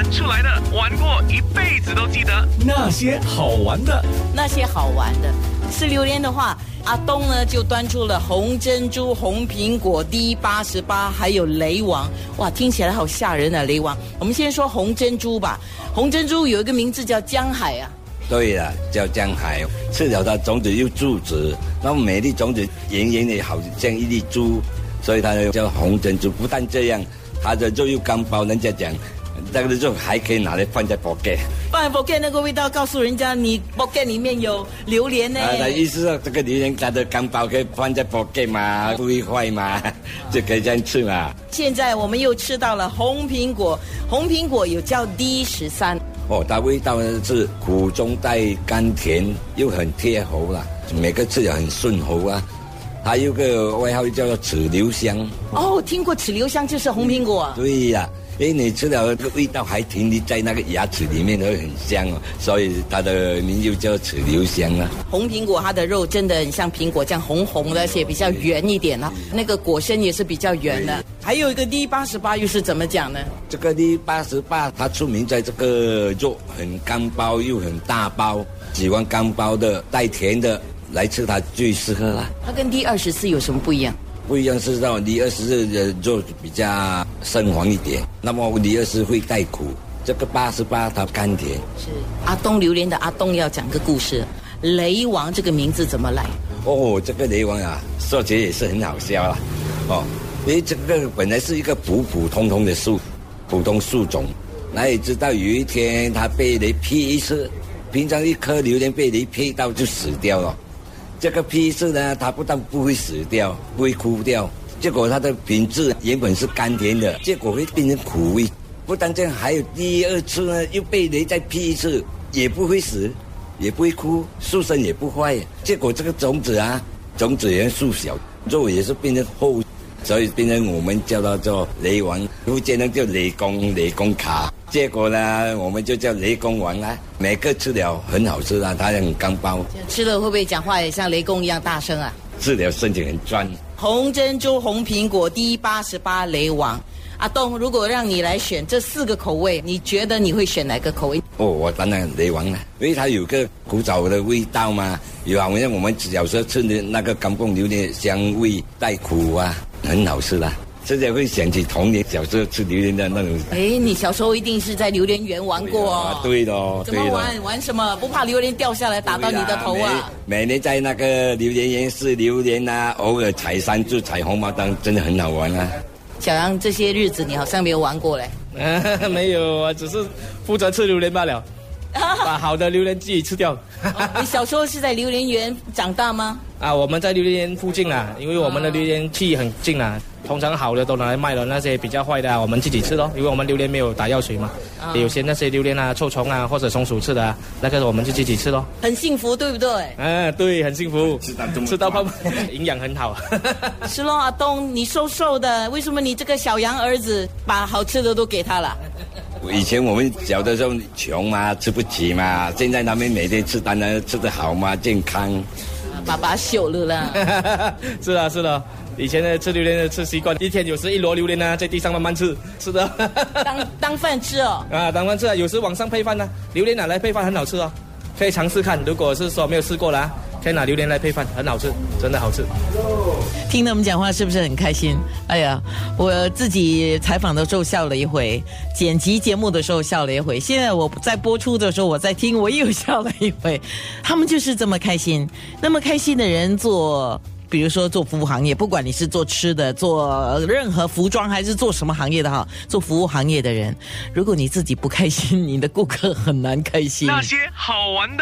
玩出来的，玩过一辈子都记得。那些好玩的，那些好玩的，吃榴莲的话，阿东呢就端出了红珍珠、红苹果、D 八十八，还有雷王。哇，听起来好吓人啊！雷王，我们先说红珍珠吧。红珍珠有一个名字叫江海啊。对了，叫江海，吃了它种子又柱子，那么每粒种子圆圆的，好像一粒珠，所以它叫红珍珠。不但这样，它的肉又刚包，人家讲，这个肉还可以拿来放在锅盖。放在锅盖那个味道，告诉人家你锅盖里面有榴莲呢。啊，那意思说这个榴莲它的干包可以放在锅盖嘛，不会坏嘛，就可以这样吃嘛。现在我们又吃到了红苹果，红苹果有叫 D 十三。哦，它味道呢是苦中带甘甜，又很贴喉啦，每个字也很顺喉啊。还有个外号叫做齿留香。哦，听过齿留香就是红苹果啊。对呀，哎，你吃了那个味道还停留在那个牙齿里面，会很香哦，所以它的名就叫齿留香啊。红苹果它的肉真的很像苹果这样红红的，而且比较圆一点啊，那个果身也是比较圆的。还有一个 D 八十八又是怎么讲呢？这个 D 八十八它出名在这个肉很干包又很大包，喜欢干包的带甜的来吃它最适合了。它跟 D 二十四有什么不一样？不一样是到 D 二十四的肉比较深黄一点，那么 D 二十会带苦，这个八十八它甘甜。是阿东榴莲的阿东要讲个故事，雷王这个名字怎么来？哦，这个雷王啊，说起来也是很好笑啦。哦，因为这个本来是一个普普通通的树，普通树种，哪里知道有一天它被雷劈一次，平常一颗榴莲被雷劈到就死掉了。这个批次呢，它不但不会死掉，不会枯掉，结果它的品质原本是甘甜的，结果会变成苦味。不但这样，还有第二次呢，又被雷再劈一次，也不会死，也不会枯，树身也不坏。结果这个种子啊，种子也树小，肉也是变成厚，所以变成我们叫它做雷王，福建人叫雷公，雷公卡。结果呢，我们就叫雷公王啊，每个吃了很好吃啊，它很干包。吃了会不会讲话也像雷公一样大声啊？治疗身体很专。红珍珠、红苹果、D 八十八雷王，阿东，如果让你来选这四个口味，你觉得你会选哪个口味？哦，我当然雷王了，因为它有个古早的味道嘛，有好像我们小时候吃的那个干凤榴莲香味带苦啊，很好吃啦。现在会想起童年小时候吃榴莲的那种。哎，你小时候一定是在榴莲园玩过哦。对的，怎么玩？玩什么？不怕榴莲掉下来打到你的头啊？每年在那个榴莲园吃榴莲啊，偶尔采山猪、采红毛丹，真的很好玩啊。小杨，这些日子你好像没有玩过嘞。没有啊，只是负责吃榴莲罢了，把好的榴莲自己吃掉。你小时候是在榴莲园长大吗？啊，我们在榴莲园附近啊，因为我们的榴莲区很近啊。通常好的都拿来卖了，那些比较坏的我们自己吃咯，因为我们榴莲没有打药水嘛。有些那些榴莲啊，臭虫啊或者松鼠吃的啊，那个我们就自己吃咯。很幸福，对不对？嗯，对，很幸福，吃到胖，营养很好。是咯，阿东，你瘦瘦的，为什么你这个小羊儿子把好吃的都给他了？以前我们小的时候穷嘛，吃不起嘛，现在他们每天吃，当然吃得好嘛，健康。爸爸秀了啦。是啊，是的。以前的吃榴莲的吃习惯，一天有时一箩榴莲呢，在地上慢慢吃，是的。当当饭吃哦。啊，当饭吃啊，有时晚上配饭呢，榴莲拿来配饭很好吃哦，可以尝试看。如果是说没有试过啦，可以拿榴莲来配饭，很好吃，真的好吃。听他们讲话是不是很开心？哎呀，我自己采访的时候笑了一回，剪辑节目的时候笑了一回，现在我在播出的时候我在听，我又笑了一回。他们就是这么开心，那么开心的人做。比如说做服务行业，不管你是做吃的、做任何服装还是做什么行业的哈，做服务行业的人，如果你自己不开心，你的顾客很难开心。那些好玩的。